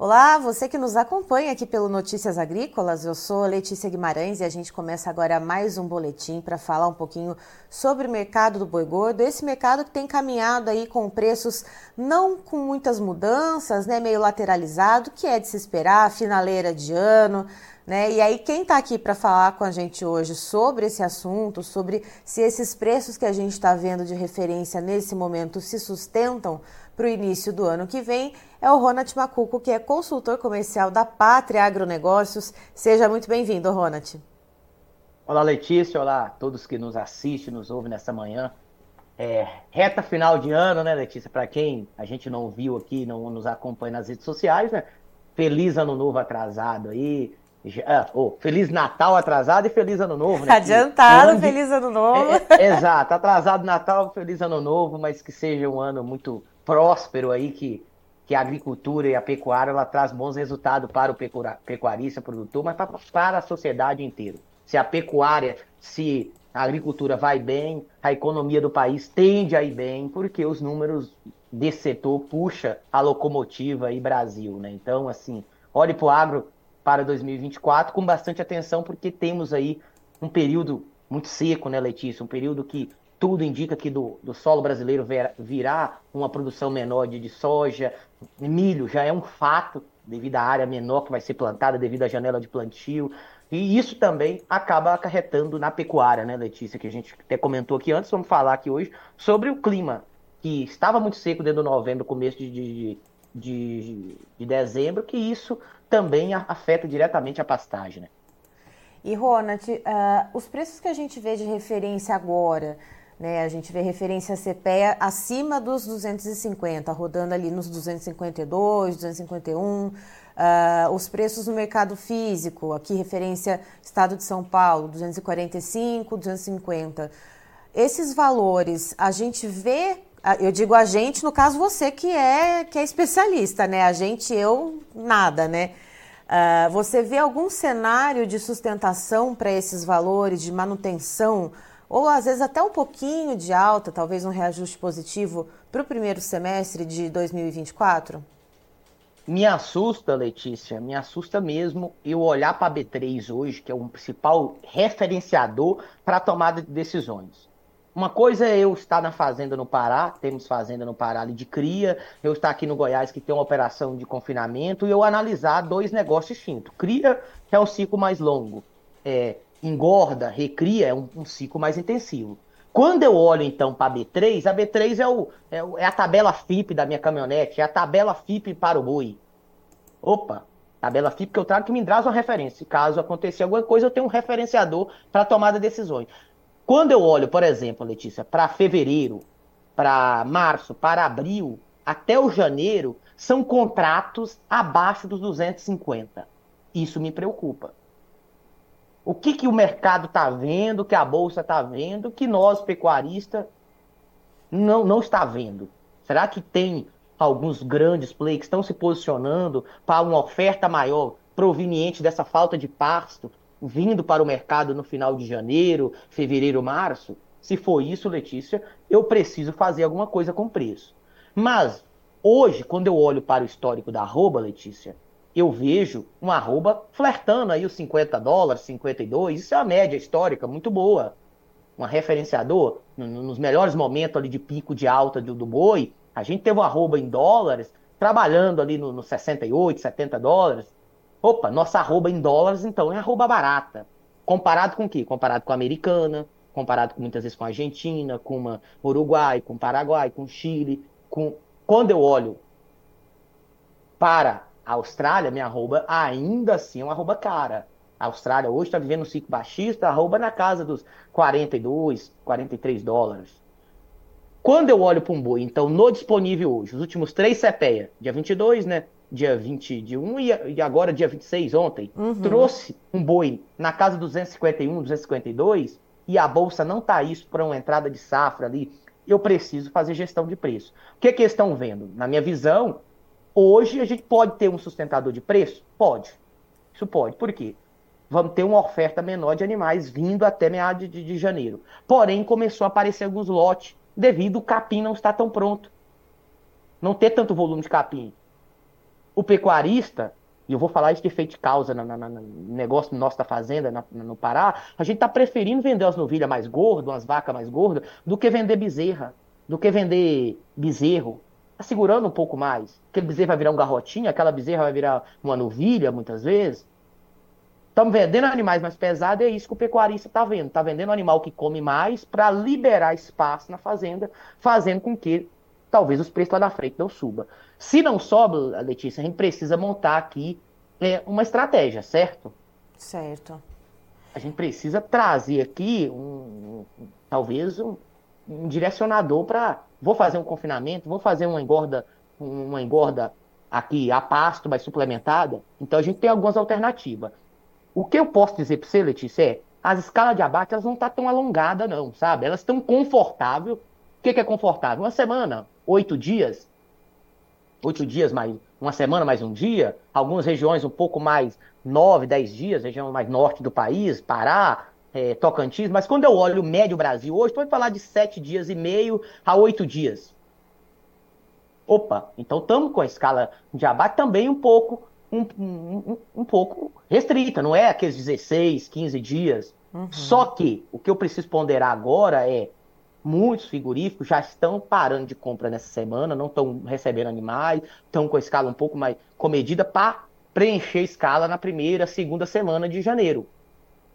Olá, você que nos acompanha aqui pelo Notícias Agrícolas, eu sou Letícia Guimarães e a gente começa agora mais um boletim para falar um pouquinho sobre o mercado do boi gordo, esse mercado que tem caminhado aí com preços não com muitas mudanças, né, meio lateralizado, que é de se esperar, finaleira de ano, né? E aí, quem está aqui para falar com a gente hoje sobre esse assunto, sobre se esses preços que a gente está vendo de referência nesse momento se sustentam para o início do ano que vem, é o Ronat Macuco, que é consultor comercial da Pátria Agronegócios. Seja muito bem-vindo, Ronat. Olá, Letícia. Olá a todos que nos assistem, nos ouvem nessa manhã. É, reta final de ano, né, Letícia? Para quem a gente não viu aqui, não nos acompanha nas redes sociais, né? Feliz ano novo atrasado aí. Oh, feliz Natal atrasado e feliz Ano Novo, né? Adiantado, onde... feliz Ano Novo. É, é, exato, atrasado Natal, feliz Ano Novo, mas que seja um ano muito próspero aí, que, que a agricultura e a pecuária ela traz bons resultados para o pecuarista, produtor, mas para, a sociedade inteira. Se a pecuária, se a agricultura vai bem, a economia do país tende a ir bem, porque os números desse setor puxa a locomotiva e Brasil, né? Então, assim, olhe para o agro para 2024 com bastante atenção, porque temos aí um período muito seco, né, Letícia? Um período que tudo indica que do, do solo brasileiro virá uma produção menor de, de soja, milho já é um fato, devido à área menor que vai ser plantada, devido à janela de plantio. E isso também acaba acarretando na pecuária, né, Letícia? Que a gente até comentou aqui antes, vamos falar aqui hoje sobre o clima, que estava muito seco dentro de novembro, começo de, de, de, de dezembro, que isso também afeta diretamente a pastagem. Né? E, Ronald, uh, os preços que a gente vê de referência agora, né, a gente vê referência CPEA acima dos 250, rodando ali nos 252, 251. Uh, os preços no mercado físico, aqui referência Estado de São Paulo, 245, 250. Esses valores, a gente vê eu digo a gente, no caso você que é que é especialista, né? A gente, eu, nada, né? Uh, você vê algum cenário de sustentação para esses valores, de manutenção, ou às vezes até um pouquinho de alta, talvez um reajuste positivo para o primeiro semestre de 2024? Me assusta, Letícia, me assusta mesmo eu olhar para a B3 hoje, que é o principal referenciador para a tomada de decisões. Uma coisa é eu estar na fazenda no Pará, temos fazenda no Pará ali de cria, eu estar aqui no Goiás que tem uma operação de confinamento e eu analisar dois negócios distintos. Cria, que é um ciclo mais longo, é, engorda, recria, é um, um, ciclo mais intensivo. Quando eu olho então para a B3, a B3 é, o, é, é a tabela FIP da minha caminhonete, é a tabela FIP para o boi. Opa, tabela FIP que eu trago que me traz uma referência. Caso aconteça alguma coisa, eu tenho um referenciador para tomada de decisões. Quando eu olho, por exemplo, Letícia, para fevereiro, para março, para abril, até o janeiro, são contratos abaixo dos 250. Isso me preocupa. O que, que o mercado está vendo, que a bolsa está vendo, que nós, pecuaristas, não, não está vendo? Será que tem alguns grandes players que estão se posicionando para uma oferta maior proveniente dessa falta de pasto, vindo para o mercado no final de janeiro, fevereiro, março, se for isso, Letícia, eu preciso fazer alguma coisa com preço. Mas hoje, quando eu olho para o histórico da arroba, Letícia, eu vejo uma arroba flertando aí os 50 dólares, 52, isso é uma média histórica muito boa. Um referenciador, nos melhores momentos ali de pico de alta do, do boi, a gente teve uma arroba em dólares, trabalhando ali no, no 68, 70 dólares. Opa, nossa arroba em dólares, então, é arroba barata. Comparado com o quê? Comparado com a americana, comparado com, muitas vezes com a Argentina, com uma Uruguai, com Paraguai, com Chile. Com... Quando eu olho para a Austrália, minha arroba ainda assim é uma arroba cara. A Austrália hoje está vivendo um ciclo baixista, arroba na casa dos 42, 43 dólares. Quando eu olho para um boi, então, no disponível hoje, os últimos três CPEA, dia 22, né? dia 20 de 1 e agora dia 26 ontem, uhum. trouxe um boi na casa 251, 252 e a bolsa não tá isso para uma entrada de safra ali, eu preciso fazer gestão de preço. O que, que eles estão vendo? Na minha visão, hoje a gente pode ter um sustentador de preço? Pode. Isso pode. Por quê? Vamos ter uma oferta menor de animais vindo até meados de, de janeiro. Porém, começou a aparecer alguns lotes devido o capim não estar tão pronto. Não ter tanto volume de capim. O pecuarista, e eu vou falar isso de efeito de causa no, no, no negócio nosso da fazenda na, no Pará, a gente está preferindo vender as novilhas mais gordas, umas vacas mais gordas, do que vender bezerra, do que vender bezerro. Tá segurando um pouco mais. Aquele bezerro vai virar um garrotinho, aquela bezerra vai virar uma novilha, muitas vezes. Estamos vendendo animais mais pesados, é isso que o pecuarista está vendo. Está vendendo um animal que come mais para liberar espaço na fazenda, fazendo com que talvez os preços lá na frente não subam. Se não sobe, Letícia, a gente precisa montar aqui é, uma estratégia, certo? Certo. A gente precisa trazer aqui um, um talvez um, um direcionador para vou fazer um confinamento, vou fazer uma engorda, uma engorda aqui a pasto, mas suplementada. Então a gente tem algumas alternativas. O que eu posso dizer para você, Letícia, é as escalas de abate elas não estão tá tão alongadas, não, sabe? Elas estão confortáveis. O que, que é confortável? Uma semana, oito dias, oito dias mais uma semana mais um dia, algumas regiões um pouco mais nove, dez dias, região mais norte do país, Pará, é, Tocantins, mas quando eu olho o médio Brasil hoje, estou falar de sete dias e meio a oito dias. Opa, então estamos com a escala de abate também um pouco um, um, um, pouco restrita, não é aqueles 16, 15 dias. Uhum. Só que o que eu preciso ponderar agora é muitos frigoríficos já estão parando de compra nessa semana, não estão recebendo animais, estão com a escala um pouco mais comedida para preencher a escala na primeira, segunda semana de janeiro.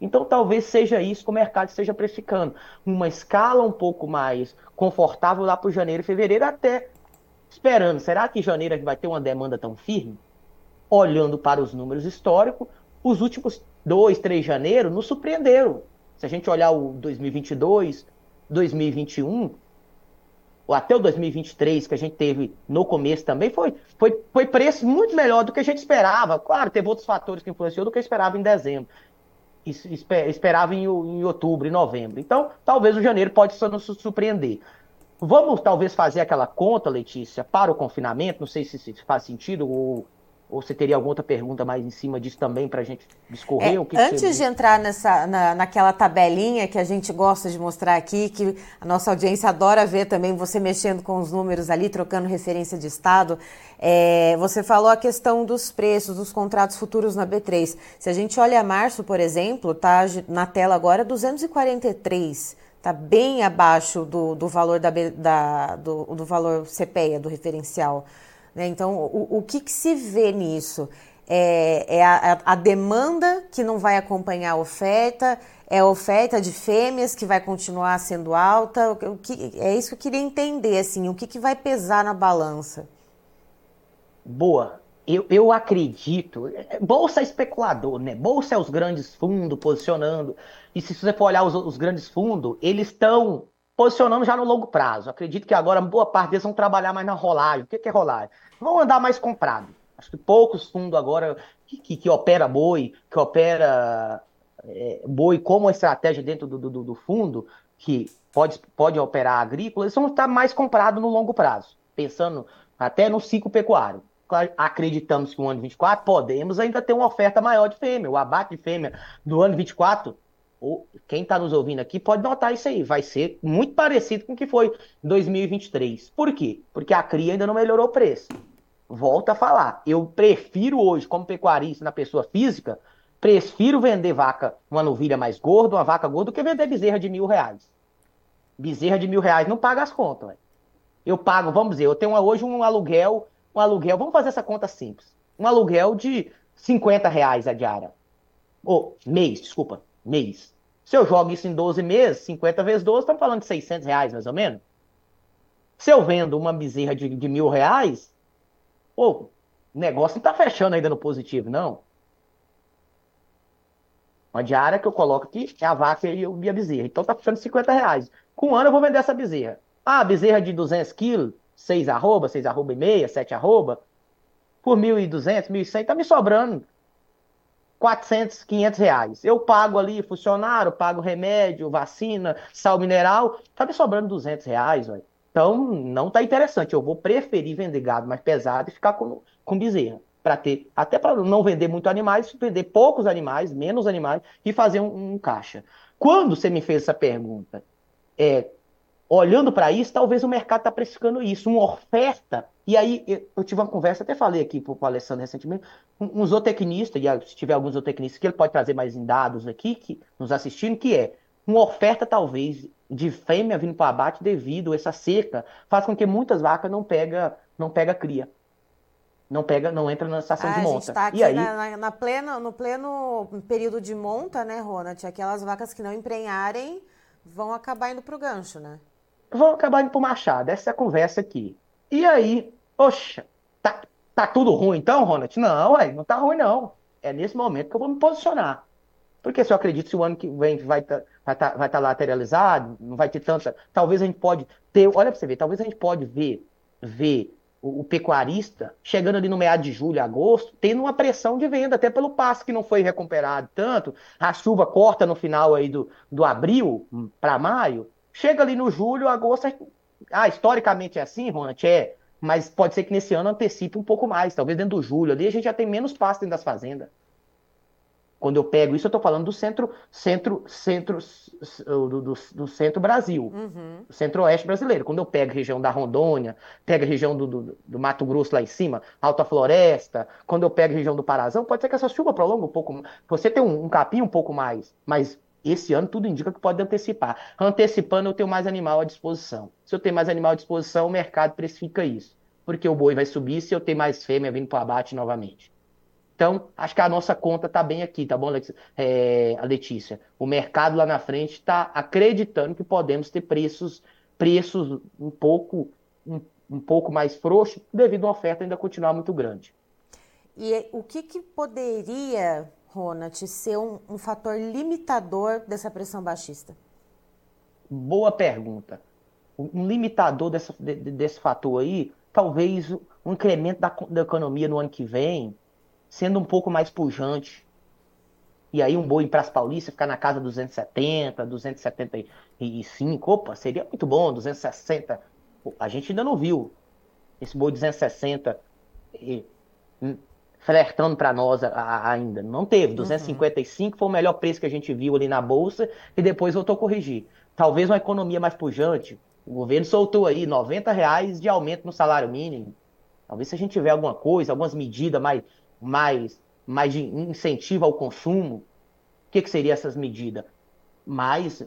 Então talvez seja isso que o mercado esteja precificando. Uma escala um pouco mais confortável lá para janeiro e fevereiro, até esperando. Será que janeiro vai ter uma demanda tão firme? olhando para os números históricos, os últimos dois, três de janeiro nos surpreenderam. Se a gente olhar o 2022, 2021, ou até o 2023 que a gente teve no começo também, foi, foi, foi preço muito melhor do que a gente esperava. Claro, teve outros fatores que influenciou do que eu esperava em dezembro. Esperava em, em outubro, em novembro. Então, talvez o janeiro pode só nos surpreender. Vamos talvez fazer aquela conta, Letícia, para o confinamento. Não sei se, faz sentido ou ou você teria alguma outra pergunta mais em cima disso também para a gente discorrer? É, que antes que de entrar nessa, na, naquela tabelinha que a gente gosta de mostrar aqui, que a nossa audiência adora ver também você mexendo com os números ali, trocando referência de estado, é, você falou a questão dos preços dos contratos futuros na B3. Se a gente olha março, por exemplo, tá na tela agora 243 está bem abaixo do, do valor da, da do, do valor CPEA, do referencial. Né? Então, o, o que, que, se vê nisso? É, é a, a, demanda que não vai acompanhar a oferta, é a oferta de fêmeas que vai continuar sendo alta? O que, é isso que eu queria entender, assim, o que, que vai pesar na balança? Boa. Eu, eu acredito. Bolsa é especulador, né? Bolsa é os grandes fundos posicionando. E se você for olhar os, os grandes fundos, eles estão posicionando já no longo prazo. Acredito que agora boa parte deles vão trabalhar mais na rolagem. O que é rolagem? Vão andar mais comprado. Acho que poucos fundos agora que, que, que opera boi, que opera é, boi como estratégia dentro do, do, do, fundo, que pode, pode operar agrícola, eles vão estar mais comprados no longo prazo, pensando até no ciclo pecuário. Acreditamos que no ano 24 podemos ainda ter uma oferta maior de fêmea. O abate de fêmea do ano 24 quem está nos ouvindo aqui pode notar isso aí, vai ser muito parecido com o que foi em 2023. Por quê? Porque a cria ainda não melhorou o preço. Volta a falar, eu prefiro hoje, como pecuarista na pessoa física, prefiro vender vaca, uma novilha mais gorda, uma vaca gorda, do que vender bezerra de mil reais. Bezerra de mil reais não paga as contas. Véio. Eu pago, vamos dizer, eu tenho hoje um aluguel, um aluguel, vamos fazer essa conta simples. Um aluguel de 50 reais a diária. Ou mês, desculpa, mês. Se eu jogo isso em 12 meses, 50 vezes 12, estamos falando de 600 reais, mais ou menos. Se eu vendo uma bezerra de, de mil reais, pô, o negócio não está fechando ainda no positivo, não. Uma diária que eu coloco aqui é a vaca e a bezerra. Então tá fechando 50 reais. Com um ano eu vou vender essa bezerra. Ah, bezerra de 200 quilos, 6 arroba, 6 arroba e meia, 7 arroba, por 1.200, 1.100, tá me sobrando 400, 500 reais. Eu pago ali funcionário, pago remédio, vacina, sal mineral, tá me sobrando 200 reais, véio. Então, não tá interessante. Eu vou preferir vender gado mais pesado e ficar com, com bezerra. Para ter, até para não vender muito animais, vender poucos animais, menos animais e fazer um, um caixa. Quando você me fez essa pergunta, é, olhando para isso, talvez o mercado está precificando isso, uma oferta E aí eu tive uma conversa, até falei aqui para o Alessandro recentemente, um, um zootecnista, e se tiver algum zootecnista que ele pode trazer mais em dados aqui, que nos assistindo, que é uma oferta talvez de fêmea vindo para abate devido a essa seca, faz com que muitas vacas não pega, não pega cria. Não pega, não entra na estação ah, de monta. A gente tá aqui e aí... na, na, na plena, no pleno período de monta, né, Ronald? Aquelas vacas que não emprenharem vão acabar indo para o gancho, né? Vão acabar indo para o machado. Essa é a conversa aqui. E aí, poxa, tá, tá tudo ruim então, Ronald? Não, ué, não tá ruim não. É nesse momento que eu vou me posicionar. Porque se eu acredito que o ano que vem vai estar tá, vai tá, vai tá lateralizado, não vai ter tanta. Talvez a gente pode ter. Olha para você ver, talvez a gente pode ver, ver o, o, pecuarista chegando ali no meado de julho, agosto, tendo uma pressão de venda, até pelo passo que não foi recuperado tanto. A chuva corta no final aí do, do abril para maio. Chega ali no julho, agosto. Ah, historicamente é assim, Ronald? É. Mas pode ser que nesse ano antecipe um pouco mais. Talvez dentro do julho ali a gente já tem menos pasto dentro das fazendas. Quando eu pego isso, eu estou falando do centro, centro, centro, do, do, do centro Brasil, uhum. centro-oeste brasileiro. Quando eu pego a região da Rondônia, pego a região do, do, do, Mato Grosso lá em cima, Alta Floresta, quando eu pego a região do Parazão, pode ser que essa chuva prolongue um pouco. Você tem um, um capim um pouco mais, mas esse ano tudo indica que pode antecipar. Antecipando, eu tenho mais animal à disposição. Se eu tenho mais animal à disposição, o mercado precifica isso. Porque o boi vai subir se eu tenho mais fêmea vindo para o abate novamente. Então, acho que a nossa conta está bem aqui, tá bom, é, a Letícia? O mercado lá na frente está acreditando que podemos ter preços, preços um pouco, um, um pouco mais frouxos, devido à oferta ainda continuar muito grande. E o que, que poderia, Ronald, ser um, um fator limitador dessa pressão baixista? Boa pergunta. Um limitador dessa, desse fator aí, talvez um incremento da, da economia no ano que vem, sendo um pouco mais pujante. E aí um boi em Praça Paulista ficar na casa 270, 275, opa, seria muito bom, 260. A gente ainda não viu esse boi 260 e, hum, flertando para nós a, a, ainda. Não teve. 255 uhum. foi o melhor preço que a gente viu ali na bolsa e depois voltou a corrigir. Talvez uma economia mais pujante. O governo soltou aí 90 reais de aumento no salário mínimo. Talvez se a gente tiver alguma coisa, algumas medidas mais mais, mais de incentivo ao consumo, o que, que seria essas medidas? Mais,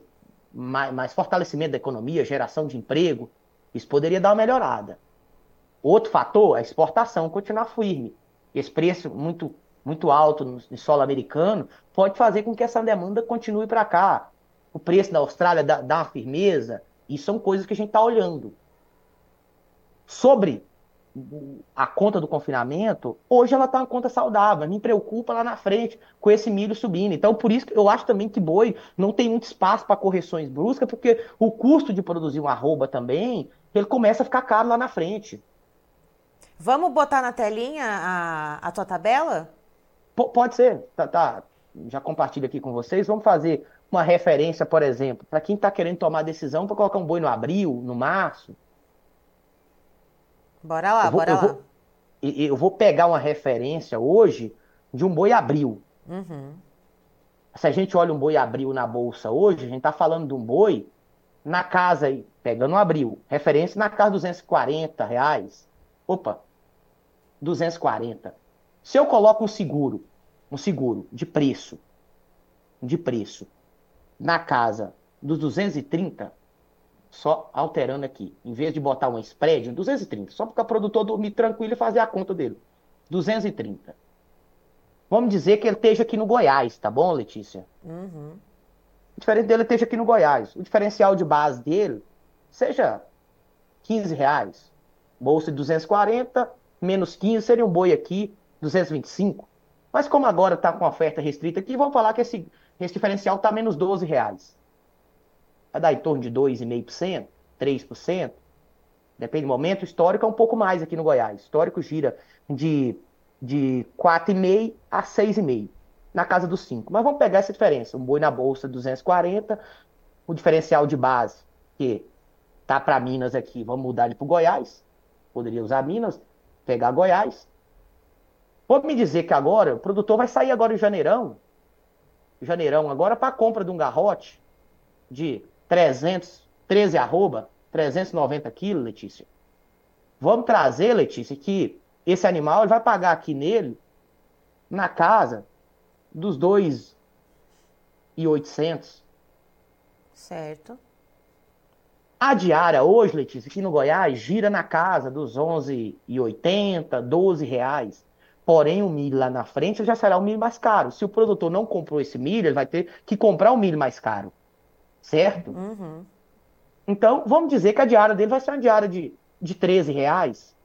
mais, mais fortalecimento da economia, geração de emprego, isso poderia dar uma melhorada. Outro fator, a exportação continuar firme. Esse preço muito, muito alto no solo americano pode fazer com que essa demanda continue para cá. O preço da Austrália dá, dá uma firmeza. Isso são coisas que a gente está olhando. Sobre a conta do confinamento, hoje ela está uma conta saudável, me preocupa lá na frente com esse milho subindo. Então, por isso que eu acho também que boi não tem muito espaço para correções bruscas, porque o custo de produzir um arroba também, ele começa a ficar caro lá na frente. Vamos botar na telinha a, a tua tabela? P pode ser, tá, tá, já compartilho aqui com vocês. Vamos fazer uma referência, por exemplo, para quem está querendo tomar decisão para colocar um boi no abril, no março, Bora lá, vou, bora eu lá. Vou, eu vou pegar uma referência hoje de um boi abril. Uhum. Se a gente olha um boi abril na bolsa hoje, a gente está falando de um boi na casa, pegando um abril, referência na casa 240 reais. Opa, 240. Se eu coloco um seguro, um seguro de preço, de preço, na casa dos 230, só alterando aqui. Em vez de botar uma spread, 230. Só para o produtor dormir tranquilo e fazer a conta dele. 230. Vamos dizer que ele esteja aqui no Goiás, tá bom, Letícia? Uhum. O diferente dele esteja aqui no Goiás. O diferencial de base dele seja 15 reais. Bolsa de 240, menos 15 seria um boi aqui, 225. Mas como agora está com oferta restrita aqui, vamos falar que esse, esse diferencial está menos 12 reais vai dar em torno de 2,5%, 3%. Depende do momento. Histórico é um pouco mais aqui no Goiás. Histórico gira de, de 4,5% a 6,5%. Na casa dos 5%. Mas vamos pegar essa diferença. Um boi na bolsa 240, o diferencial de base, que tá para Minas aqui, vamos mudar ele para Goiás. Poderia usar Minas, pegar Goiás. Pode me dizer que agora o produtor vai sair agora em janeirão, janeirão agora para compra de um garrote de 300, 13 arroba, 390 quilos, Letícia. Vamos trazer, Letícia, que esse animal ele vai pagar aqui nele, na casa, dos dois e oitocentos. Certo. A diária hoje, Letícia, aqui no Goiás, gira na casa dos 11,80, 12 reais. Porém, o milho lá na frente já será o milho mais caro. Se o produtor não comprou esse milho, ele vai ter que comprar o milho mais caro. Certo? Uhum. Então, vamos dizer que a diária dele vai ser uma diária de, de 13 reais.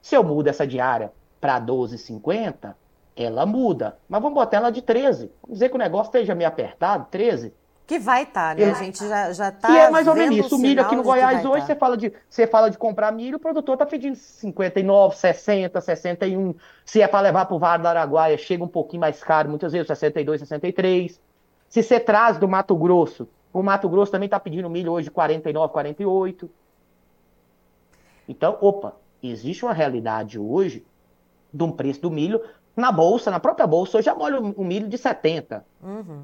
Se eu mudo essa diária para 12,50, ela muda. Mas vamos botar ela de 13. Vamos dizer que o negócio esteja meio apertado, 13. Que vai estar, tá, né? A gente já, já tá. E é mais ou menos isso. O milho aqui no Goiás hoje, tá. você fala, de, você fala de comprar milho, o produtor tá pedindo 59, 60, 61. Se é para levar para o Vale do Araguaia, chega um pouquinho mais caro, muitas vezes 62, 63. Se você traz do Mato Grosso, o Mato Grosso também tá pedindo milho hoje 49, 48. Então, opa, existe uma realidade hoje de um preço do milho na bolsa, na própria bolsa. Hoje já molha o milho de 70. Uhum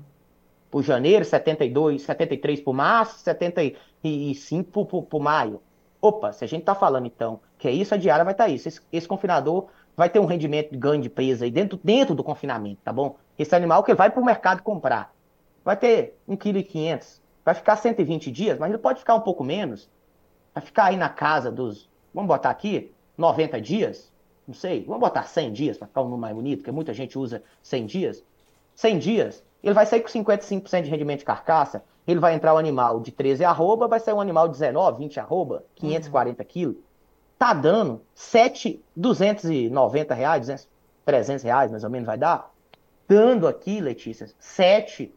por janeiro, 72, 73 por março, 75 por, por, maio. Opa, se a gente está falando então que é isso, a diária vai estar tá isso. Esse, esse, confinador vai ter um rendimento de ganho de presa aí dentro, dentro do confinamento, tá bom? Esse animal que vai para o mercado comprar vai ter 1,5 kg, vai ficar 120 dias, mas ele pode ficar um pouco menos. Vai ficar aí na casa dos, vamos botar aqui, 90 dias, não sei, vamos botar 100 dias para ficar um número mais bonito, porque muita gente usa 100 dias. 100 dias, ele vai sair com 55% de rendimento de carcaça, ele vai entrar o um animal de 13 arroba, vai sair um animal de 19, 20 arroba, 540 uhum. quilos. Tá dando 7,290 reais, 200, 300 reais mais ou menos vai dar. Dando aqui, Letícia, 7,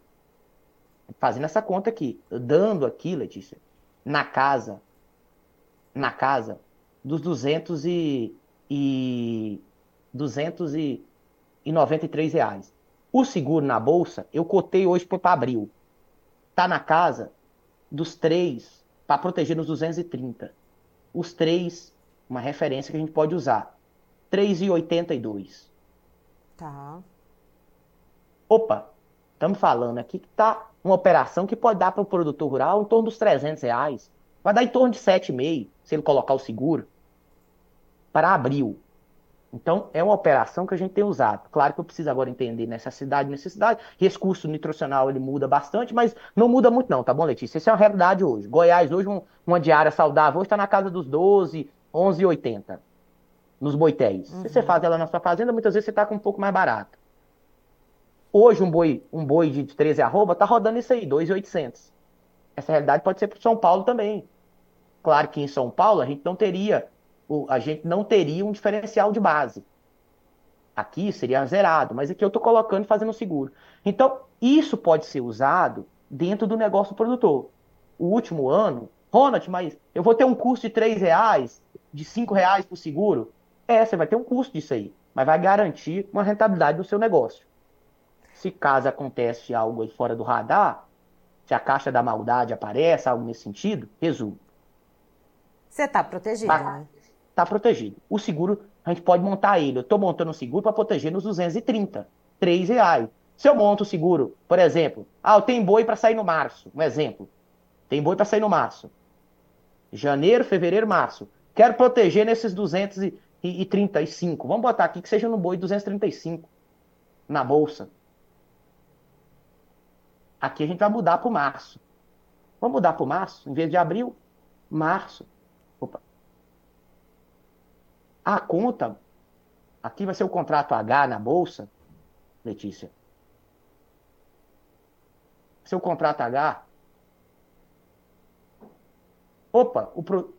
fazendo essa conta aqui, dando aqui, Letícia, na casa, na casa dos 200 e, e 293 reais. O seguro na bolsa, eu cotei hoje para abril. Tá na casa dos três, para proteger nos 230. Os três, uma referência que a gente pode usar. 3,82. Tá. Opa, estamos falando aqui que tá uma operação que pode dar para o produtor rural em torno dos 300 reais. Vai dar em torno de 7,5 se ele colocar o seguro. Para abril. Então, é uma operação que a gente tem usado. Claro que eu preciso agora entender necessidade necessidade. Recurso nutricional, ele muda bastante, mas não muda muito não, tá bom, Letícia? Isso é uma realidade hoje. Goiás, hoje, um, uma diária saudável, hoje está na casa dos 12, 11,80 nos boitéis. Uhum. Se você faz ela na sua fazenda, muitas vezes você está com um pouco mais barato. Hoje, um boi, um boi de 13 arroba está rodando isso aí, 2,800. Essa realidade pode ser para São Paulo também. Claro que em São Paulo a gente não teria a gente não teria um diferencial de base. Aqui seria zerado, mas aqui eu estou colocando e fazendo seguro. Então, isso pode ser usado dentro do negócio produtor. O último ano, Ronald, mas eu vou ter um custo de 3 reais, de 5 reais por seguro? É, você vai ter um custo disso aí, mas vai garantir uma rentabilidade do seu negócio. Se caso acontece algo aí fora do radar, se a caixa da maldade aparece, algo nesse sentido, resumo. Você está protegido, né? Está protegido. O seguro, a gente pode montar ele. Eu estou montando um seguro para proteger nos 230, 3 reais. Se eu monto o seguro, por exemplo, ah, eu tenho boi para sair no março, um exemplo. Tem boi para sair no março. Janeiro, fevereiro, março. Quero proteger nesses 235. Vamos botar aqui que seja no boi 235 na bolsa. Aqui a gente vai mudar para março. Vamos mudar para março? Em vez de abril, março. A conta, aqui vai ser o contrato H na bolsa, Letícia. Seu contrato H. Opa, o, pro,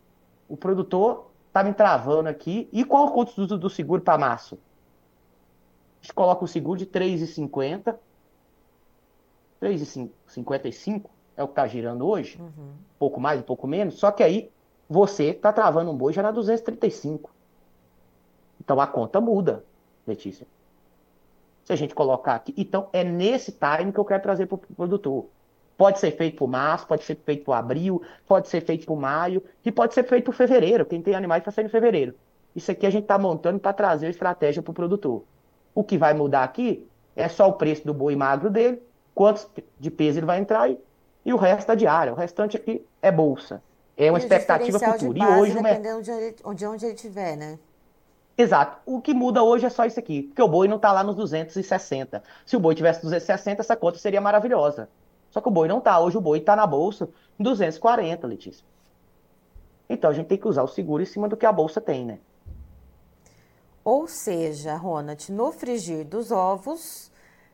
o produtor tá me travando aqui. E qual o custo do, do seguro para março? A gente coloca o seguro de 3,50. 3,55 é o que está girando hoje. Uhum. Pouco mais, um pouco menos. Só que aí você está travando um boi já na 235. Então a conta muda, Letícia. Se a gente colocar aqui. Então é nesse time que eu quero trazer para o produtor. Pode ser feito por março, pode ser feito por abril, pode ser feito por maio e pode ser feito por fevereiro. Quem tem animais para sair em fevereiro. Isso aqui a gente está montando para trazer a estratégia para o produtor. O que vai mudar aqui é só o preço do boi magro dele, quantos de peso ele vai entrar e, e o resto é diária. O restante aqui é bolsa. É uma e expectativa futura. e hoje dependendo de onde, de onde ele estiver, né? Exato. O que muda hoje é só isso aqui, porque o boi não está lá nos 260. Se o boi tivesse 260, essa conta seria maravilhosa. Só que o boi não está. Hoje o boi está na bolsa em 240, Letícia. Então a gente tem que usar o seguro em cima do que a bolsa tem, né? Ou seja, Ronald, no frigir dos ovos,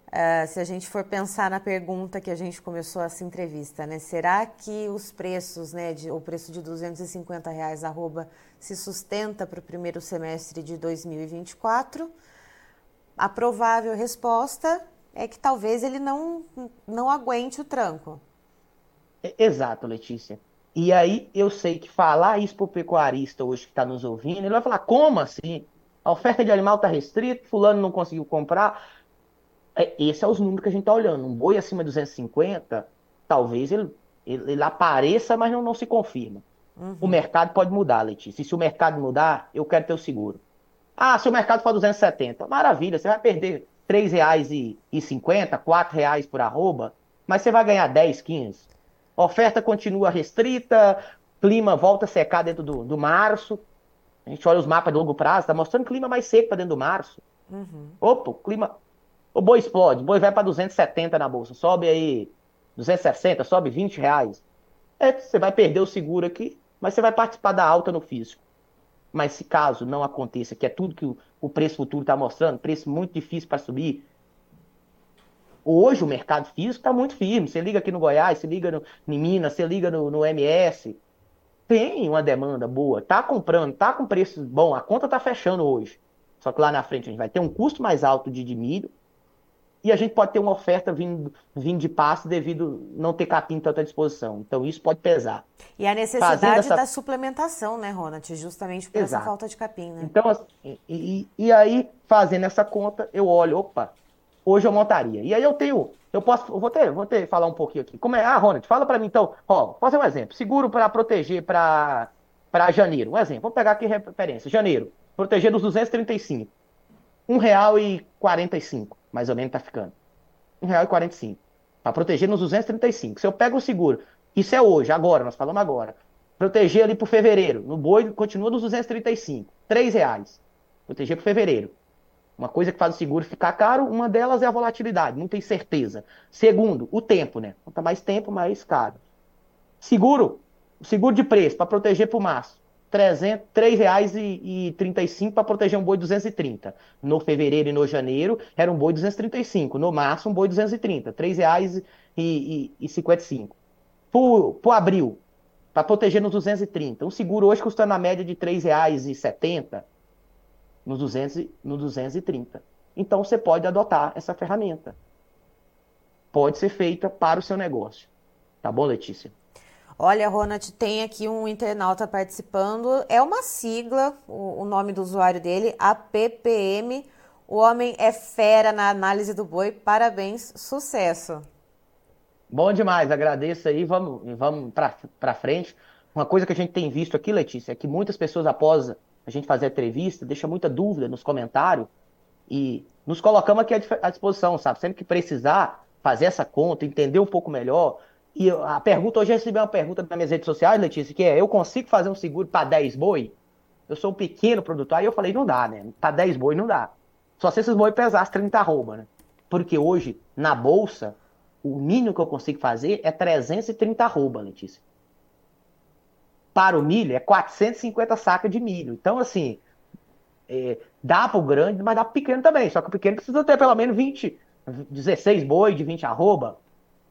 uh, se a gente for pensar na pergunta que a gente começou essa entrevista, né? Será que os preços, né, de, o preço de 250 reais arroba se sustenta para o primeiro semestre de 2024? A provável resposta é que talvez ele não, não aguente o tranco. Exato, Letícia. E aí eu sei que falar isso para o pecuarista hoje que está nos ouvindo, ele vai falar, como assim? A oferta de animal está restrita, fulano não conseguiu comprar. É, esse é os números que a gente está olhando. Um boi acima de 250, talvez ele, ele, ele apareça, mas não, não se confirma. Uhum. O mercado pode mudar, Letícia. E se o mercado mudar, eu quero ter o seguro. Ah, se o mercado for 270, maravilha, você vai perder R$ 3,50, R$ reais por arroba, mas você vai ganhar 10, 15. A oferta continua restrita, clima volta a secar dentro do, do março. A gente olha os mapas de longo prazo, está mostrando clima mais seco para dentro do março. Uhum. Opa, o clima. O boi explode, o boi vai para 270 na bolsa, sobe aí 260, sobe 20 reais. É, você vai perder o seguro aqui, mas você vai participar da alta no físico. Mas se caso não aconteça, que é tudo que o, o preço futuro está mostrando, preço muito difícil para subir. Hoje o mercado físico está muito firme. Você liga aqui no Goiás, você liga no, em Minas, você liga no, no MS. Tem uma demanda boa, tá comprando, tá com preço bom, a conta tá fechando hoje. Só que lá na frente a gente vai ter um custo mais alto de, de milho e a gente pode ter uma oferta vindo, vindo de passe devido não ter capim tanto à disposição. Então isso pode pesar. E a necessidade essa... da suplementação, né, Ronald? Justamente por Exato. essa falta de capim, né? Então, assim, e, e aí, fazendo essa conta, eu olho, opa, hoje eu montaria. E aí eu tenho, eu posso, eu vou ter, vou ter falar um pouquinho aqui. Como é? Ah, Ronald, fala para mim então, ó, fazer um exemplo. Seguro para proteger para para janeiro. Um exemplo, vamos pegar aqui referência. Janeiro, proteger dos 235. R$ 1,45 mais ou menos tá ficando. R$1,45. Para proteger nos 235. Se eu pego o seguro, isso é hoje, agora, nós falamos agora. Proteger ali para fevereiro. No boi continua nos 235. R$ reais. Proteger para fevereiro. Uma coisa que faz o seguro ficar caro, uma delas é a volatilidade, não tem certeza. Segundo, o tempo, né? Quanto mais tempo, mais caro. Seguro, seguro de preço, para proteger para o março. R$ 3,35 para proteger um boi 230. No fevereiro e no janeiro era um boi 235. No março, um boi 230. R$ 3,55. Para o abril, para proteger nos 230. Um seguro hoje custando na média de R$ 3,70 no, 200, no 230. Então você pode adotar essa ferramenta. Pode ser feita para o seu negócio. Tá bom, Letícia? Olha, Ronald, tem aqui um internauta participando. É uma sigla, o, nome do usuário dele, APPM. O homem é fera na análise do boi. Parabéns, sucesso. Bom demais, agradeço aí. Vamos, vamos para frente. Uma coisa que a gente tem visto aqui, Letícia, é que muitas pessoas, após a gente fazer a entrevista, deixam muita dúvida nos comentários e nos colocamos aqui à disposição, sabe? Sempre que precisar fazer essa conta, entender um pouco melhor, e a pergunta, hoje eu recebi uma pergunta nas minhas redes sociais, Letícia, que é: eu consigo fazer um seguro para 10 boi? Eu sou um pequeno produtor. Aí eu falei: não dá, né? Para 10 boi não dá. Só se esses boi pesassem 30 arroba, né? Porque hoje, na bolsa, o mínimo que eu consigo fazer é 330 arroba, Letícia. Para o milho, é 450 sacas de milho. Então, assim, é, dá para o grande, mas dá para o pequeno também. Só que o pequeno precisa ter pelo menos 20, 16 boi de 20 arroba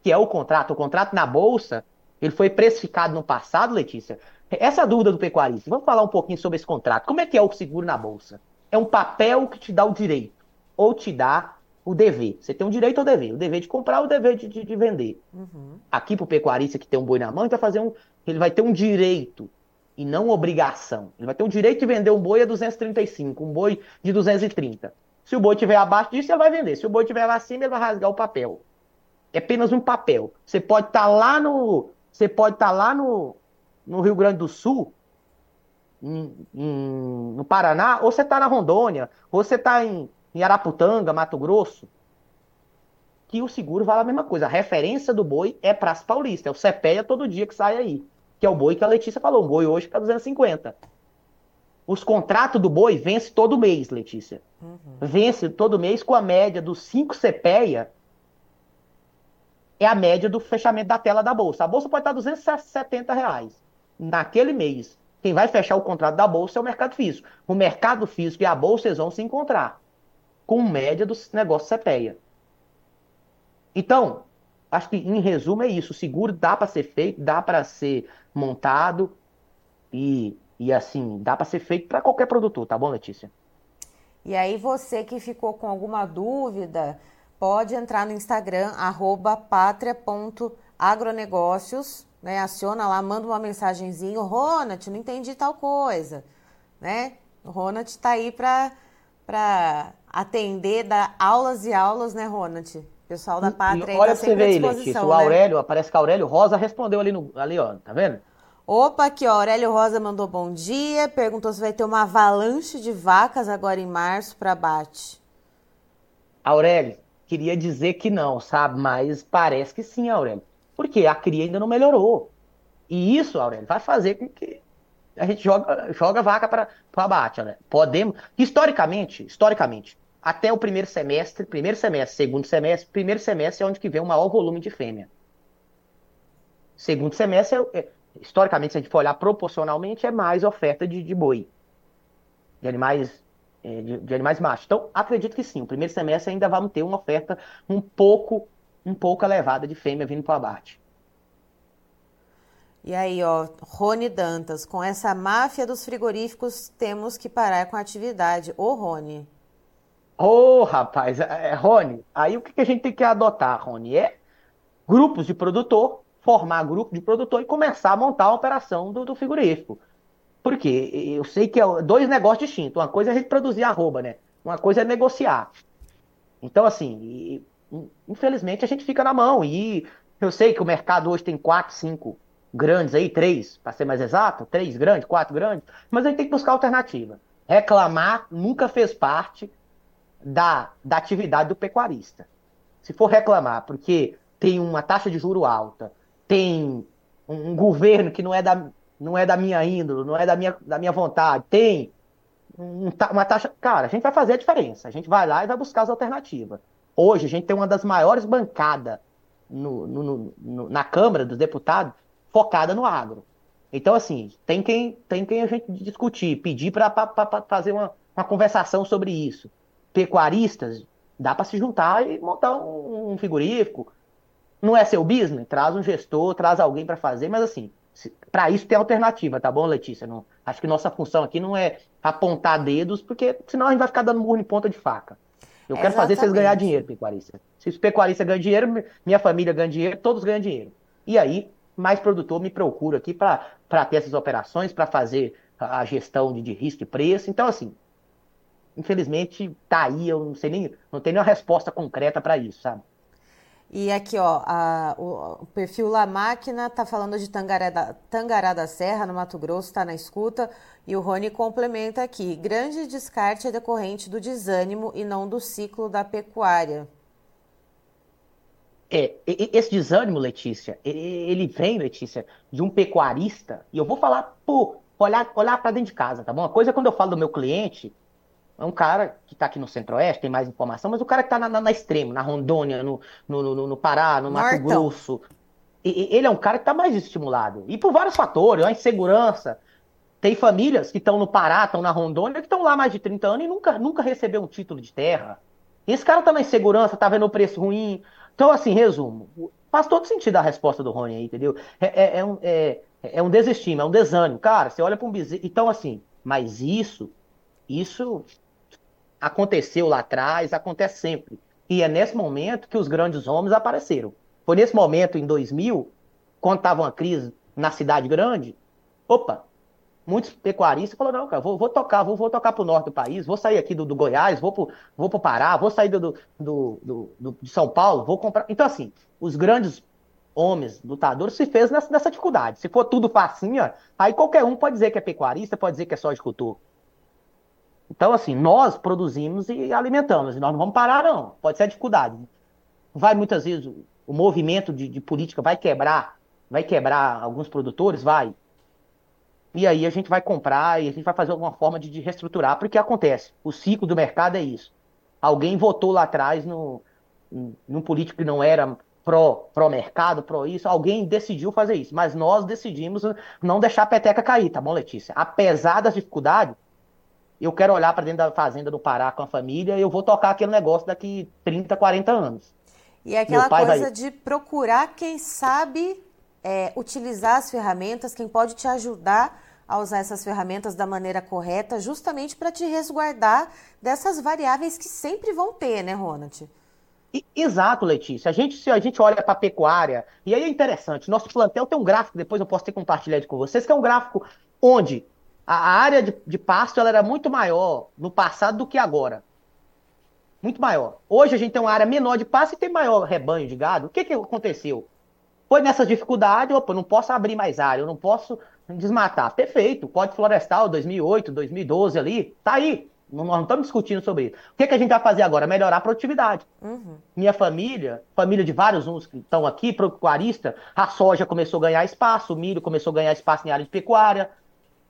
que é o contrato. O contrato na bolsa, ele foi precificado no passado, Letícia. Essa dúvida do pecuarista. Vamos falar um pouquinho sobre esse contrato. Como é que é o seguro na bolsa? É um papel que te dá o direito ou te dá o dever. Você tem um direito ou dever. O dever de comprar, o dever de, de, de vender. Uhum. Aqui para o pecuarista que tem um boi na mão, ele vai fazer um, ele vai ter um direito e não obrigação. Ele vai ter o direito de vender um boi a 235, um boi de 230. Se o boi estiver abaixo disso, ele vai vender. Se o boi estiver acima, ele vai rasgar o papel é apenas um papel. Você pode estar tá lá no. Você pode estar tá lá no, no Rio Grande do Sul, em, em, no Paraná, ou você está na Rondônia, ou você está em, em Araputanga, Mato Grosso. Que o seguro vale a mesma coisa. A referência do boi é Praça Paulista, é o CPEA todo dia que sai aí. que é o boi que a Letícia falou. Um boi hoje está 250. Os contratos do boi vence todo mês, Letícia. Uhum. Vence todo mês com a média dos 5 CPEA. É a média do fechamento da tela da bolsa. A bolsa pode estar 270 reais naquele mês. Quem vai fechar o contrato da bolsa é o mercado físico. O mercado físico e a bolsa eles vão se encontrar com média dos negócios CPEA. Então, acho que em resumo é isso. O seguro dá para ser feito, dá para ser montado e, e assim, dá para ser feito para qualquer produtor, tá bom, Letícia? E aí você que ficou com alguma dúvida, pode entrar no Instagram, arroba patria.agronegócios, né? Aciona lá, manda uma mensagenzinha, Ronat, não entendi tal coisa, né? O Ronat está aí para atender, dar aulas e aulas, né, Ronat? Pessoal da Pátria aí Olha tá você ver aí, Letícia, o né? Aurélio, parece que o Aurélio Rosa respondeu ali, no, ali, ó, tá vendo? Opa, aqui, ó, Aurélio Rosa mandou bom dia, perguntou se vai ter uma avalanche de vacas agora em março para abate. Aurélio, queria dizer que não, sabe? Mas parece que sim, Aurélio. Porque a cria ainda não melhorou. E isso, Aurélio, vai fazer com que a gente joga, joga vaca para o abate, né? Podemos, historicamente, historicamente, até o primeiro semestre, primeiro semestre, segundo semestre, primeiro semestre é onde que vem o maior volume de fêmea. Segundo semestre, é, é, historicamente, se a gente for olhar proporcionalmente, é mais oferta de, de boi, de animais, de, de, animais machos. Então, acredito que sim, o primeiro semestre ainda vamos ter uma oferta um pouco, um pouco elevada de fêmea vindo para o abate. E aí, ó, Rony Dantas, com essa máfia dos frigoríficos, temos que parar com a atividade. Ô, Rony. Ô, oh, rapaz, é, é, Rony, aí o que, que a gente tem que adotar, Rony? É grupos de produtor, formar grupo de produtor e começar a montar a operação do, do frigorífico. Porque eu sei que é dois negócios distintos. Uma coisa é a gente produzir arroba, né? Uma coisa é negociar. Então, assim, infelizmente a gente fica na mão. E eu sei que o mercado hoje tem quatro, cinco grandes aí, três, para ser mais exato, três grandes, quatro grandes, mas a gente tem que buscar alternativa. Reclamar nunca fez parte da, da atividade do pecuarista. Se for reclamar porque tem uma taxa de juro alta, tem um, um governo que não é da, não é da minha índole, não é da minha, da minha vontade, tem um, uma taxa. Cara, a gente vai fazer a diferença. A gente vai lá e vai buscar as alternativas. Hoje, a gente tem uma das maiores bancadas no, no, no, na Câmara dos Deputados focada no agro. Então, assim, tem quem, tem quem a gente discutir, pedir para fazer uma, uma conversação sobre isso pecuaristas, dá para se juntar e montar um, um frigorífico. Não é seu business? Traz um gestor, traz alguém para fazer, mas assim, para isso tem alternativa, tá bom, Letícia? Não, acho que nossa função aqui não é apontar dedos, porque senão a gente vai ficar dando murro em ponta de faca. Eu quero fazer vocês ganhar dinheiro, pecuarista. Se os pecuaristas ganham dinheiro, minha família ganha dinheiro, todos ganham dinheiro. E aí, mais produtor me procura aqui para ter essas operações, para fazer a gestão de, de risco e preço. Então, assim, infelizmente, tá aí, eu não sei nem, não tenho nenhuma resposta concreta para isso, sabe? E aqui, ó, a, o, o, perfil La Máquina tá falando de Tangará da, Tangará da Serra, no Mato Grosso, tá na escuta. E o Rony complementa aqui: grande descarte é decorrente do desânimo e não do ciclo da pecuária. É, esse desânimo, Letícia, ele vem, Letícia, de um pecuarista, e eu vou falar por olhar, olhar para dentro de casa, tá bom? Uma coisa é quando eu falo do meu cliente, é um cara que está aqui no Centro-Oeste, tem mais informação, mas o cara que está na, na, na, extremo, na Rondônia, no, no, no, no Pará, no Mato Grosso. E, ele é um cara que está mais estimulado. E por vários fatores, a insegurança. Tem famílias que estão no Pará, estão na Rondônia, que estão lá mais de 30 anos e nunca, nunca recebeu um título de terra. Esse cara está na insegurança, está vendo o preço ruim. Então, assim, resumo. Faz todo sentido a resposta do Rony aí, entendeu? É, é, é um, é, é um desestima, é um desânimo. Cara, você olha para um bezerro. Então, assim, mas isso, isso aconteceu lá atrás, acontece sempre. E é nesse momento que os grandes homens apareceram. Foi nesse momento, em 2000, quando estava uma crise na cidade grande, opa, muitos pecuaristas falaram, não, cara, vou, vou tocar, vou, vou tocar para o norte do país, vou sair aqui do, do Goiás, vou para vou o Pará, vou sair do, do, do, do, de São Paulo, vou comprar. Então, assim, os grandes homens, lutadores, se fez nessa, nessa dificuldade. Se for tudo facinho, aí qualquer um pode dizer que é pecuarista, pode dizer que é só agricultor. Então, assim, nós produzimos e alimentamos, e nós não vamos parar, não. Pode ser a dificuldade. Vai muitas vezes, o movimento de, de política vai quebrar vai quebrar alguns produtores? Vai. E aí a gente vai comprar e a gente vai fazer alguma forma de, de reestruturar, porque acontece. O ciclo do mercado é isso. Alguém votou lá atrás no, num político que não era pró, pró mercado, pró isso, alguém decidiu fazer isso, mas nós decidimos não deixar a peteca cair, tá bom, Letícia? Apesar das dificuldades, eu quero olhar para dentro da fazenda do Pará com a família e eu vou tocar aquele negócio daqui 30, 40 anos. E é aquela coisa vai... de procurar quem sabe é, utilizar as ferramentas, quem pode te ajudar a usar essas ferramentas da maneira correta, justamente para te resguardar dessas variáveis que sempre vão ter, né, Ronald? Exato, Letícia. A gente, se a gente olha para a pecuária, e aí é interessante, nosso plantel tem um gráfico, depois eu posso ter compartilhado com vocês, que é um gráfico onde a área de, de pasto ela era muito maior no passado do que agora. Muito maior. Hoje a gente tem uma área menor de pasto e tem maior rebanho de gado. O que, que aconteceu? Foi nessa dificuldade, opa, não posso abrir mais área, eu não posso desmatar. Perfeito, Código Florestal 2008, 2012 ali, tá aí. Nós não estamos discutindo sobre isso. O que, que a gente vai fazer agora? Melhorar a produtividade. Uhum. Minha família, família de vários uns que estão aqui, pecuarista, a soja começou a ganhar espaço, o milho começou a ganhar espaço em área de pecuária,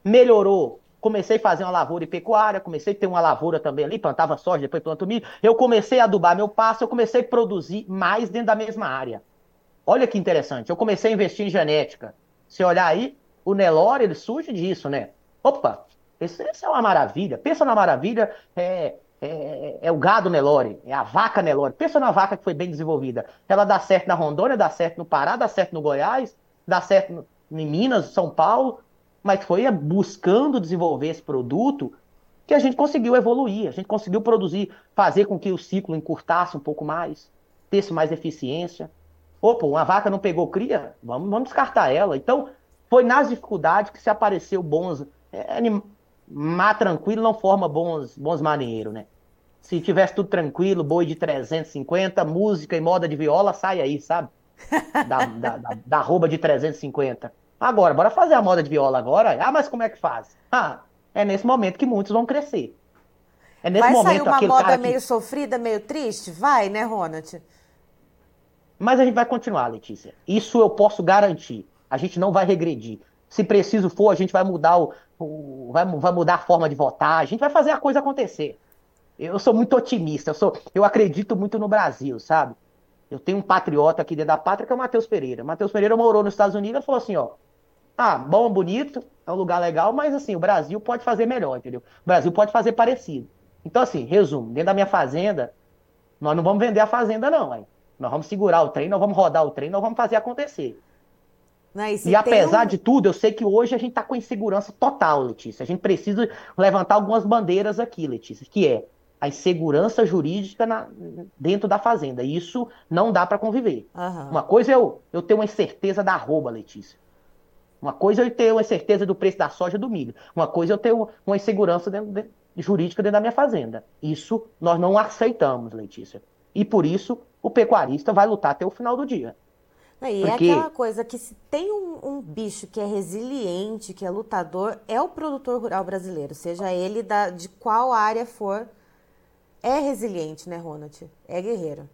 melhorou. Comecei a fazer uma lavoura e pecuária, comecei a ter uma lavoura também ali, plantava soja, depois planto milho. Eu comecei a adubar meu pasto, eu comecei a produzir mais dentro da mesma área. Olha que interessante, eu comecei a investir em genética. Se olhar aí, o Nelore, ele surge disso, né? Opa, isso, isso é uma maravilha. Pensa na maravilha, é, é, é, o gado Nelore, é a vaca Nelore. Pensa na vaca que foi bem desenvolvida. Ela dá certo na Rondônia, dá certo no Pará, dá certo no Goiás, dá certo em Minas, São Paulo, mas foi buscando desenvolver esse produto que a gente conseguiu evoluir, a gente conseguiu produzir, fazer com que o ciclo encurtasse um pouco mais, tivesse mais eficiência. Opa, uma vaca não pegou cria, vamos, vamos descartar ela. Então, foi nas dificuldades que se apareceu bons. É, Má tranquilo não forma bons, bons marinheiros, né? Se tivesse tudo tranquilo, boi de 350, música e moda de viola, sai aí, sabe? Da, da, da, da rouba de 350. Agora, bora fazer a moda de viola agora. Ah, mas como é que faz? Ah, é nesse momento que muitos vão crescer. É nesse Vai momento sair uma moda meio que... sofrida, meio triste? Vai, né, Ronald? Mas a gente vai continuar, Letícia. Isso eu posso garantir. A gente não vai regredir. Se preciso for, a gente vai mudar o, o, vai, vai mudar a forma de votar, a gente vai fazer a coisa acontecer. Eu sou muito otimista, eu, sou, eu acredito muito no Brasil, sabe? Eu tenho um patriota aqui dentro da pátria que é o Matheus Pereira. Matheus Pereira morou nos Estados Unidos e falou assim, ó, ah, bom, bonito, é um lugar legal, mas assim, o Brasil pode fazer melhor, entendeu? O Brasil pode fazer parecido. Então, assim, resumo, dentro da minha fazenda, nós não vamos vender a fazenda, não, hein? Nós vamos segurar o trem, nós vamos rodar o trem, nós vamos fazer acontecer. Né? E, e apesar um... de tudo, eu sei que hoje a gente está com insegurança total, Letícia. A gente precisa levantar algumas bandeiras aqui, Letícia, que é a insegurança jurídica na, dentro da fazenda. Isso não dá para conviver. Uhum. Uma coisa é eu, eu ter uma incerteza da arroba, Letícia. Uma coisa é eu ter uma incerteza do preço da soja do milho. Uma coisa é eu ter uma insegurança dentro de, jurídica dentro da minha fazenda. Isso nós não aceitamos, Letícia. E por isso o pecuarista vai lutar até o final do dia. E é Porque... é aquela coisa que se tem um, um, bicho que é resiliente, que é lutador, é o produtor rural brasileiro, seja ele da, de qual área for, é resiliente, né, Ronald? É guerreiro.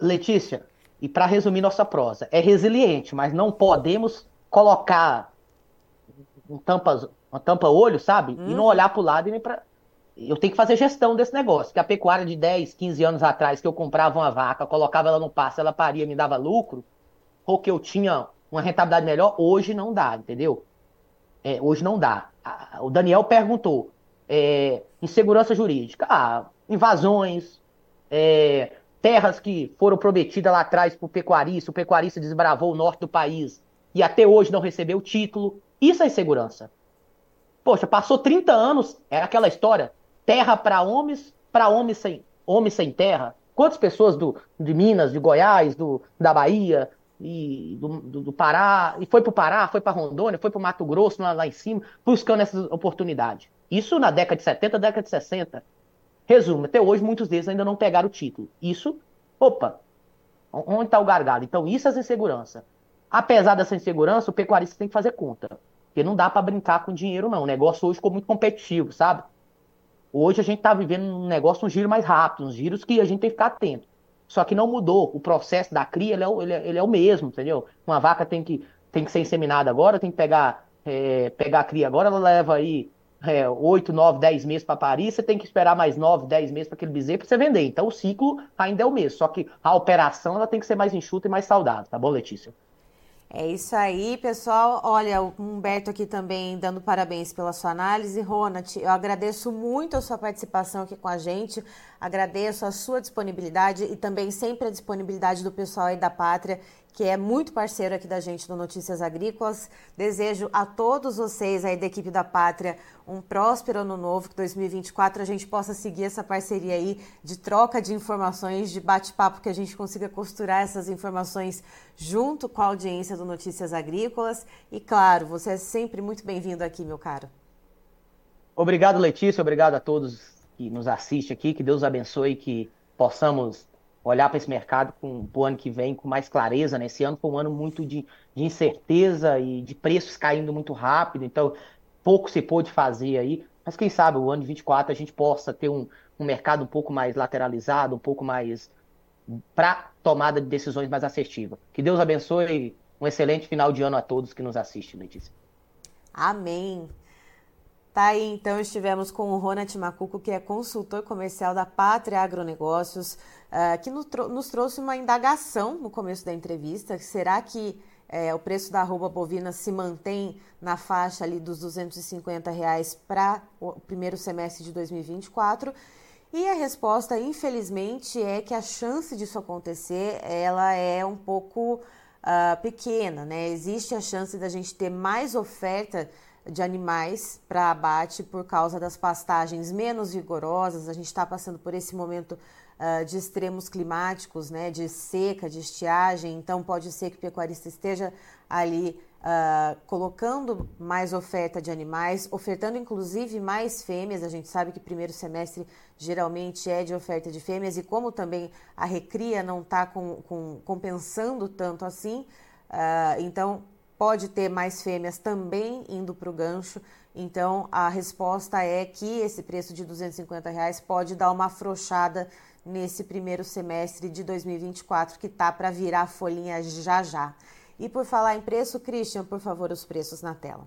Letícia, e para resumir nossa prosa, é resiliente, mas não podemos colocar um tampa, uma tampa olho, sabe? E não uhum. olhar para o lado e nem para eu tenho que fazer gestão desse negócio. Que a pecuária de 10, 15 anos atrás, que eu comprava uma vaca, colocava ela no pasto, ela paria, me dava lucro, ou que eu tinha uma rentabilidade melhor, hoje não dá, entendeu? É, hoje não dá. O Daniel perguntou: é, insegurança jurídica, ah, invasões, é, terras que foram prometidas lá atrás para o pecuarista, o pecuarista desbravou o norte do país e até hoje não recebeu o título. Isso é insegurança. Poxa, passou 30 anos, era aquela história: terra para homens, para homens sem, homens sem terra. Quantas pessoas do, de Minas, de Goiás, do, da Bahia, e do, do, do, Pará, e foi para o Pará, foi para Rondônia, foi para o Mato Grosso, lá, lá, em cima, buscando essas oportunidades. Isso na década de 70, década de 60. Resumo, até hoje muitos deles ainda não pegaram o título. Isso, opa, onde está o gargalo? Então isso é essa insegurança. Apesar dessa insegurança, o pecuarista tem que fazer conta. Porque não dá para brincar com dinheiro, não. O negócio hoje ficou muito competitivo, sabe? Hoje a gente está vivendo um negócio, um giro mais rápido, uns giros que a gente tem que ficar atento. Só que não mudou. O processo da cria ele é, ele, é, ele é, o mesmo, entendeu? Uma vaca tem que tem que ser inseminada agora, tem que pegar, é, pegar a cria agora, ela leva aí é, 8, 9, 10 meses para parir, você tem que esperar mais 9, 10 meses para aquele bezerro para você vender. Então o ciclo ainda é o mesmo, só que a operação ela tem que ser mais enxuta e mais saudável, tá bom, Letícia? É isso aí, pessoal. Olha, o Humberto aqui também dando parabéns pela sua análise. Ronald, eu agradeço muito a sua participação aqui com a gente, agradeço a sua disponibilidade e também sempre a disponibilidade do pessoal aí da Pátria que é muito parceiro aqui da gente do Notícias Agrícolas. Desejo a todos vocês aí da equipe da Pátria um próspero ano novo, que 2024 a gente possa seguir essa parceria aí de troca de informações, de bate-papo, que a gente consiga costurar essas informações junto com a audiência do Notícias Agrícolas. E claro, você é sempre muito bem-vindo aqui, meu caro. Obrigado, Letícia, obrigado a todos que nos assistem aqui, que Deus abençoe, que possamos olhar para esse mercado com o ano que vem com mais clareza. Né? Esse ano foi um ano muito de, de, incerteza e de preços caindo muito rápido, então pouco se pôde fazer aí. Mas quem sabe o ano de 24 a gente possa ter um, um mercado um pouco mais lateralizado, um pouco mais para tomada de decisões mais assertiva. Que Deus abençoe. Um excelente final de ano a todos que nos assistem, Letícia. Amém. Tá aí, então, estivemos com o Ronald Macuco, que é consultor comercial da Pátria Agronegócios, uh, que nos trouxe uma indagação no começo da entrevista. Será que é, o preço da arroba bovina se mantém na faixa ali dos 250 reais para o primeiro semestre de 2024? E a resposta, infelizmente, é que a chance disso acontecer, ela é um pouco uh, pequena, né? Existe a chance da gente ter mais oferta de animais para abate por causa das pastagens menos vigorosas. A gente está passando por esse momento uh, de extremos climáticos, né, de seca, de estiagem. Então, pode ser que o pecuarista esteja ali uh, colocando mais oferta de animais, ofertando inclusive mais fêmeas. A gente sabe que primeiro semestre geralmente é de oferta de fêmeas e como também a recria não está com, com, compensando tanto assim, uh, então pode ter mais fêmeas também indo para o gancho. Então, a resposta é que esse preço de 250 reais pode dar uma afrouxada nesse primeiro semestre de 2024, que tá para virar folhinha já já. E por falar em preço, Christian, por favor, os preços na tela.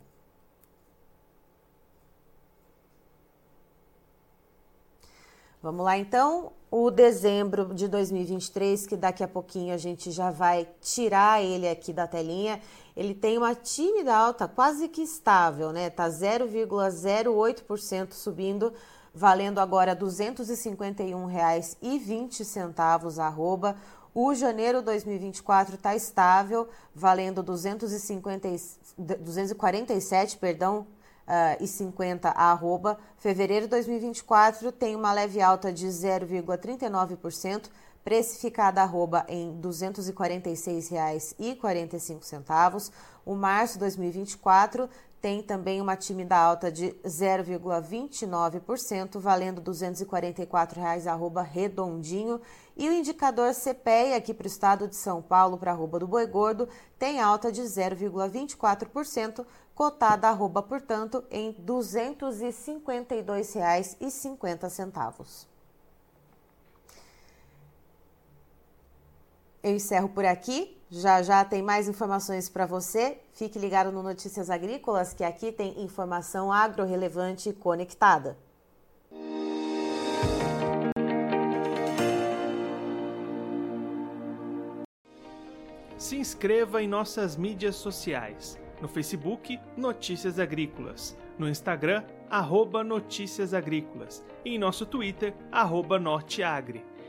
Vamos lá então, o dezembro de 2023, que daqui a pouquinho a gente já vai tirar ele aqui da telinha. Ele tem uma tímida alta, quase que estável, né? Tá 0,08% subindo, valendo agora R$ 251,20 arroba. O janeiro 2024 está estável, valendo 250, 247, perdão, uh, e 50 a arroba. Fevereiro de 2024 tem uma leve alta de 0,39%, precificada arroba em R$ 246,45. O março de 2024 tem também uma tímida alta de 0,29%, valendo R$ 244,00 arroba redondinho. E o indicador CPEA aqui para o estado de São Paulo, para arroba do Boi Gordo, tem alta de 0,24%, cotada arroba, portanto, em R$ 252,50. Eu encerro por aqui. Já já tem mais informações para você. Fique ligado no Notícias Agrícolas, que aqui tem informação agro-relevante conectada. Se inscreva em nossas mídias sociais no Facebook, Notícias Agrícolas. No Instagram, arroba Notícias Agrícolas. E em nosso Twitter, arroba Norteagri.